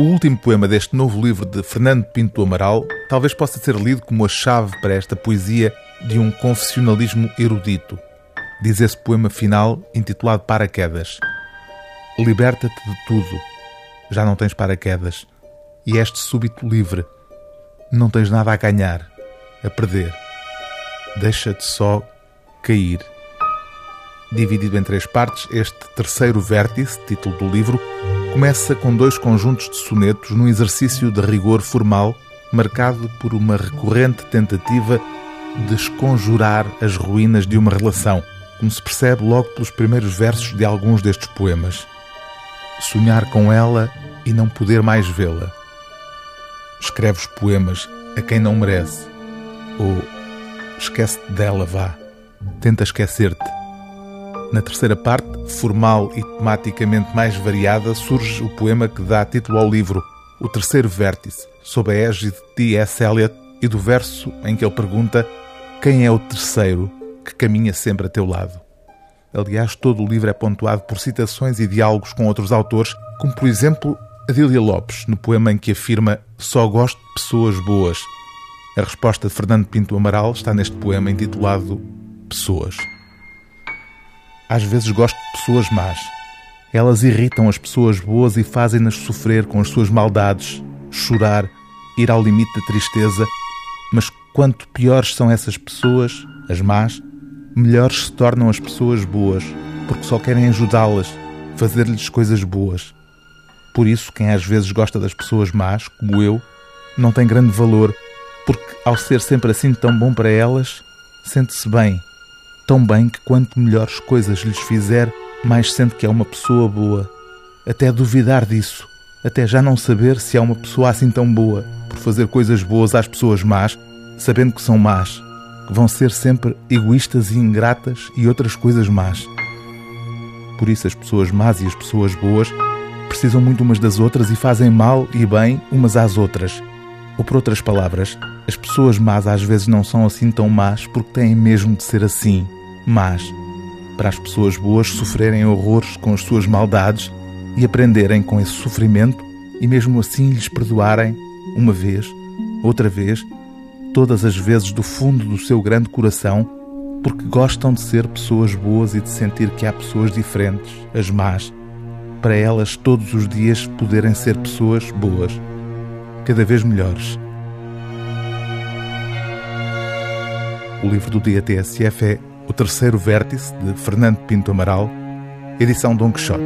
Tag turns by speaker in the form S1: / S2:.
S1: O último poema deste novo livro de Fernando Pinto Amaral talvez possa ser lido como a chave para esta poesia de um confessionalismo erudito. Diz esse poema final, intitulado Paraquedas. Liberta-te de tudo. Já não tens paraquedas. E és súbito livre. Não tens nada a ganhar, a perder. Deixa-te só cair. Dividido em três partes, este terceiro vértice, título do livro, começa com dois conjuntos de sonetos num exercício de rigor formal marcado por uma recorrente tentativa de esconjurar as ruínas de uma relação, como se percebe logo pelos primeiros versos de alguns destes poemas. Sonhar com ela e não poder mais vê-la. Escreves poemas a quem não merece. Ou esquece-te dela, vá. Tenta esquecer-te. Na terceira parte, formal e tematicamente mais variada, surge o poema que dá título ao livro, O Terceiro Vértice, sob a égide de T.S. Eliot e do verso em que ele pergunta quem é o terceiro que caminha sempre a teu lado. Aliás, todo o livro é pontuado por citações e diálogos com outros autores, como por exemplo Adília Lopes, no poema em que afirma Só gosto de pessoas boas. A resposta de Fernando Pinto Amaral está neste poema intitulado Pessoas. Às vezes gosto de pessoas más. Elas irritam as pessoas boas e fazem-nas sofrer com as suas maldades, chorar, ir ao limite da tristeza. Mas quanto piores são essas pessoas, as más, melhores se tornam as pessoas boas, porque só querem ajudá-las, fazer-lhes coisas boas. Por isso, quem às vezes gosta das pessoas más, como eu, não tem grande valor, porque ao ser sempre assim tão bom para elas, sente-se bem tão bem que quanto melhores coisas lhes fizer, mais sente que é uma pessoa boa. Até duvidar disso, até já não saber se é uma pessoa assim tão boa, por fazer coisas boas às pessoas más, sabendo que são más, que vão ser sempre egoístas e ingratas e outras coisas más. Por isso as pessoas más e as pessoas boas precisam muito umas das outras e fazem mal e bem umas às outras. Ou por outras palavras, as pessoas más às vezes não são assim tão más porque têm mesmo de ser assim mas para as pessoas boas sofrerem horrores com as suas maldades e aprenderem com esse sofrimento e mesmo assim lhes perdoarem uma vez, outra vez, todas as vezes do fundo do seu grande coração, porque gostam de ser pessoas boas e de sentir que há pessoas diferentes, as más, para elas todos os dias poderem ser pessoas boas, cada vez melhores. O livro do dia TSF é o Terceiro Vértice, de Fernando Pinto Amaral, edição Dom Quixote.